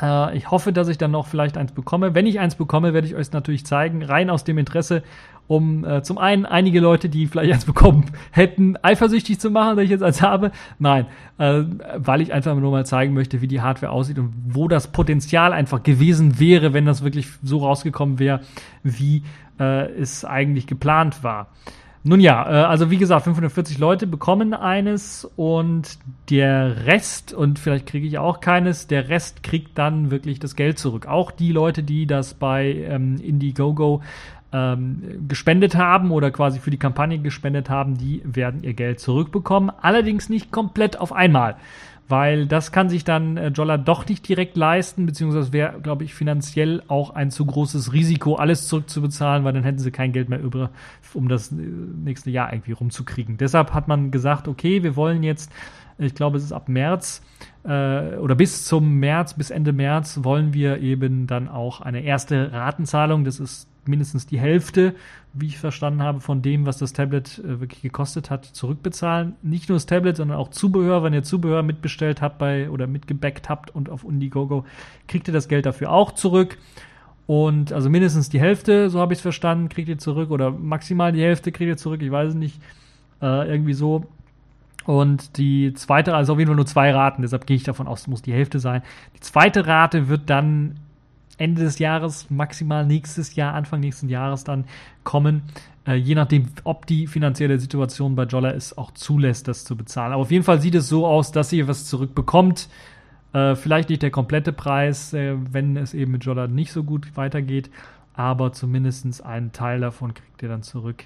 Äh, ich hoffe, dass ich dann noch vielleicht eins bekomme. Wenn ich eins bekomme, werde ich euch natürlich zeigen, rein aus dem Interesse, um äh, zum einen einige Leute, die vielleicht eins [laughs] bekommen hätten, eifersüchtig zu machen, dass ich jetzt eins habe. Nein, äh, weil ich einfach nur mal zeigen möchte, wie die Hardware aussieht und wo das Potenzial einfach gewesen wäre, wenn das wirklich so rausgekommen wäre, wie äh, es eigentlich geplant war. Nun ja, äh, also wie gesagt, 540 Leute bekommen eines und der Rest, und vielleicht kriege ich auch keines, der Rest kriegt dann wirklich das Geld zurück. Auch die Leute, die das bei ähm, Indiegogo ähm, gespendet haben oder quasi für die Kampagne gespendet haben, die werden ihr Geld zurückbekommen. Allerdings nicht komplett auf einmal weil das kann sich dann äh, Jolla doch nicht direkt leisten, beziehungsweise wäre, glaube ich, finanziell auch ein zu großes Risiko, alles zurückzubezahlen, weil dann hätten sie kein Geld mehr über, um das äh, nächste Jahr irgendwie rumzukriegen. Deshalb hat man gesagt, okay, wir wollen jetzt, ich glaube, es ist ab März äh, oder bis zum März, bis Ende März wollen wir eben dann auch eine erste Ratenzahlung, das ist mindestens die Hälfte, wie ich verstanden habe, von dem, was das Tablet äh, wirklich gekostet hat, zurückbezahlen. Nicht nur das Tablet, sondern auch Zubehör. Wenn ihr Zubehör mitbestellt habt bei oder mitgebackt habt und auf Indiegogo, kriegt ihr das Geld dafür auch zurück. Und also mindestens die Hälfte, so habe ich es verstanden, kriegt ihr zurück oder maximal die Hälfte kriegt ihr zurück, ich weiß es nicht. Äh, irgendwie so. Und die zweite, also auf jeden Fall nur zwei Raten, deshalb gehe ich davon aus, es muss die Hälfte sein. Die zweite Rate wird dann Ende des Jahres, maximal nächstes Jahr, Anfang nächsten Jahres dann kommen. Äh, je nachdem, ob die finanzielle Situation bei Jolla es auch zulässt, das zu bezahlen. Aber auf jeden Fall sieht es so aus, dass ihr was zurückbekommt. Äh, vielleicht nicht der komplette Preis, äh, wenn es eben mit Jolla nicht so gut weitergeht, aber zumindest einen Teil davon kriegt ihr dann zurück.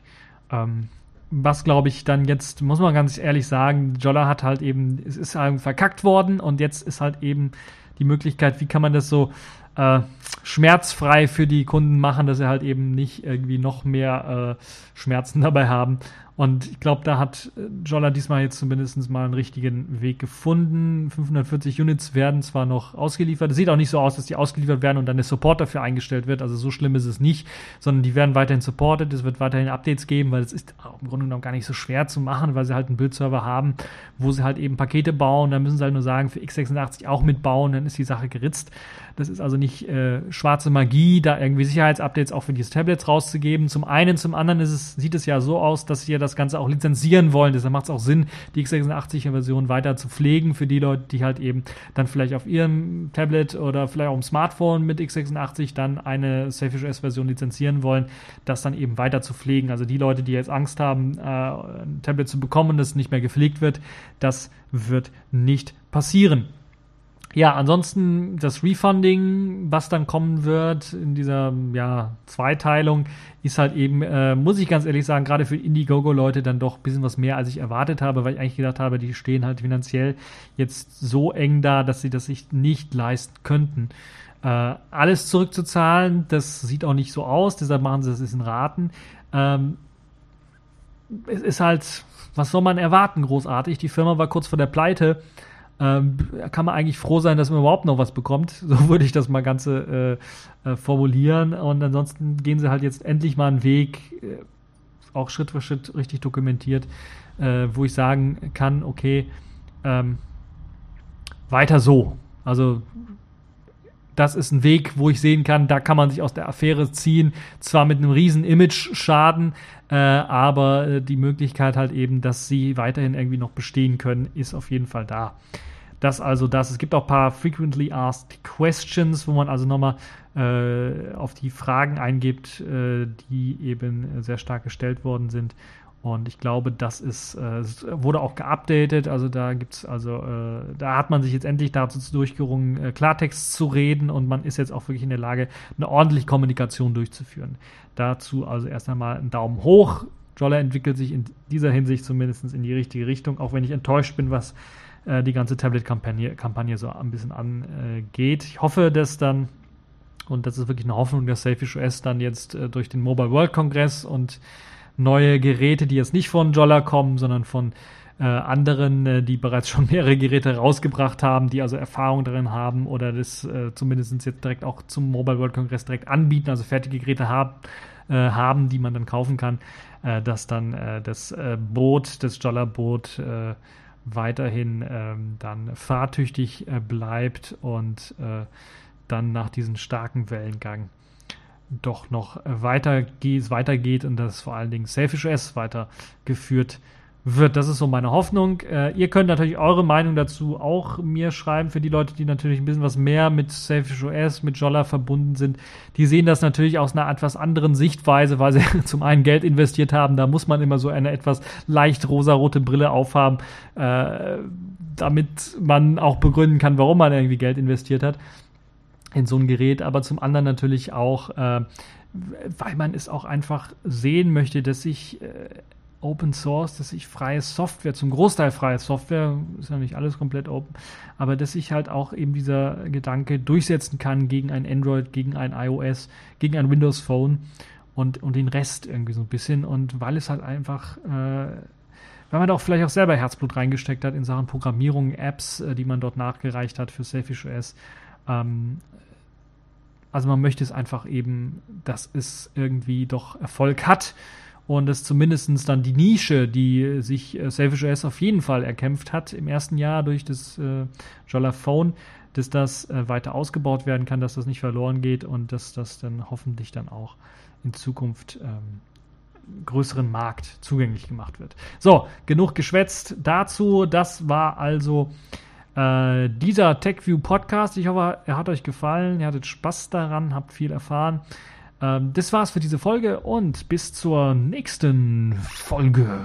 Ähm, was glaube ich dann jetzt, muss man ganz ehrlich sagen, Jolla hat halt eben, es ist halt verkackt worden und jetzt ist halt eben die Möglichkeit, wie kann man das so äh, schmerzfrei für die Kunden machen, dass sie halt eben nicht irgendwie noch mehr äh, Schmerzen [laughs] dabei haben. Und ich glaube, da hat äh, Jolla diesmal jetzt zumindest mal einen richtigen Weg gefunden. 540 Units werden zwar noch ausgeliefert. Es sieht auch nicht so aus, dass die ausgeliefert werden und dann der Support dafür eingestellt wird. Also so schlimm ist es nicht, sondern die werden weiterhin supported. Es wird weiterhin Updates geben, weil es ist im Grunde genommen gar nicht so schwer zu machen, weil sie halt einen Bildserver haben, wo sie halt eben Pakete bauen. Da müssen sie halt nur sagen, für x86 auch mitbauen, dann ist die Sache geritzt. Das ist also nicht äh, schwarze Magie, da irgendwie Sicherheitsupdates auch für diese Tablets rauszugeben. Zum einen, zum anderen ist es, sieht es ja so aus, dass sie ja das Ganze auch lizenzieren wollen. Deshalb macht es auch Sinn, die x86-Version weiter zu pflegen für die Leute, die halt eben dann vielleicht auf ihrem Tablet oder vielleicht auch im Smartphone mit x86 dann eine Selfish S-Version lizenzieren wollen, das dann eben weiter zu pflegen. Also die Leute, die jetzt Angst haben, äh, ein Tablet zu bekommen, das nicht mehr gepflegt wird, das wird nicht passieren ja, ansonsten das Refunding, was dann kommen wird in dieser ja, Zweiteilung, ist halt eben, äh, muss ich ganz ehrlich sagen, gerade für Indiegogo-Leute dann doch ein bisschen was mehr, als ich erwartet habe, weil ich eigentlich gedacht habe, die stehen halt finanziell jetzt so eng da, dass sie das sich nicht leisten könnten. Äh, alles zurückzuzahlen, das sieht auch nicht so aus, deshalb machen sie das in Raten. Ähm, es ist halt, was soll man erwarten, großartig. Die Firma war kurz vor der Pleite ähm, kann man eigentlich froh sein, dass man überhaupt noch was bekommt. [laughs] So würde ich das mal Ganze äh, äh, formulieren. Und ansonsten gehen sie halt jetzt endlich mal einen Weg, äh, auch Schritt für Schritt richtig dokumentiert, äh, wo ich sagen kann, okay, ähm, weiter so. Also das ist ein Weg, wo ich sehen kann, da kann man sich aus der Affäre ziehen, zwar mit einem riesen Image-Schaden, äh, aber äh, die Möglichkeit halt eben, dass sie weiterhin irgendwie noch bestehen können, ist auf jeden Fall da. Das also das. Es gibt auch ein paar Frequently Asked Questions, wo man also nochmal äh, auf die Fragen eingibt, äh, die eben sehr stark gestellt worden sind. Und ich glaube, das ist, äh, wurde auch geupdatet. Also da gibt's, also äh, da hat man sich jetzt endlich dazu durchgerungen, äh, Klartext zu reden und man ist jetzt auch wirklich in der Lage, eine ordentliche Kommunikation durchzuführen. Dazu also erst einmal einen Daumen hoch. Jolla entwickelt sich in dieser Hinsicht zumindest in die richtige Richtung, auch wenn ich enttäuscht bin, was äh, die ganze Tablet-Kampagne Kampagne so ein bisschen angeht. Ich hoffe, dass dann, und das ist wirklich eine Hoffnung, dass Selfish OS dann jetzt äh, durch den Mobile World Kongress und neue Geräte, die jetzt nicht von Jolla kommen, sondern von äh, anderen, äh, die bereits schon [laughs] mehrere Geräte rausgebracht haben, die also Erfahrung darin haben oder das äh, zumindest jetzt direkt auch zum Mobile World Congress direkt anbieten, also fertige Geräte haben, äh, haben die man dann kaufen kann, äh, dass dann äh, das Boot, das Jolla-Boot weiterhin ähm, dann fahrtüchtig bleibt und dann nach diesem starken Wellengang doch noch weitergeht, weitergeht und dass vor allen Dingen Selfish OS weitergeführt wird wird. Das ist so meine Hoffnung. Äh, ihr könnt natürlich eure Meinung dazu auch mir schreiben. Für die Leute, die natürlich ein bisschen was mehr mit Selfish OS, mit Jolla verbunden sind, die sehen das natürlich aus einer etwas anderen Sichtweise, weil sie [laughs] zum einen Geld investiert haben. Da muss man immer so eine etwas leicht rosarote Brille aufhaben, äh, damit man auch begründen kann, warum man irgendwie Geld investiert hat in so ein Gerät. Aber zum anderen natürlich auch, äh, weil man es auch einfach sehen möchte, dass sich äh, Open Source, dass ich freie Software, zum Großteil freie Software, ist ja nicht alles komplett open, aber dass ich halt auch eben dieser Gedanke durchsetzen kann gegen ein Android, gegen ein iOS, gegen ein Windows Phone und, und den Rest irgendwie so ein bisschen. Und weil es halt einfach, äh, weil man da auch vielleicht auch selber Herzblut reingesteckt hat in Sachen Programmierung, Apps, äh, die man dort nachgereicht hat für Selfish OS. Ähm, also man möchte es einfach eben, dass es irgendwie doch Erfolg hat und dass zumindest dann die Nische, die sich äh, Selfish OS auf jeden Fall erkämpft hat im ersten Jahr durch das äh, Jolla Phone, dass das äh, weiter ausgebaut werden kann, dass das nicht verloren geht und dass das dann hoffentlich dann auch in Zukunft ähm, größeren Markt zugänglich gemacht wird. So, genug geschwätzt dazu. Das war also äh, dieser TechView Podcast. Ich hoffe, er hat euch gefallen. Ihr hattet Spaß daran, habt viel erfahren. Ähm, das war's für diese Folge und bis zur nächsten Folge.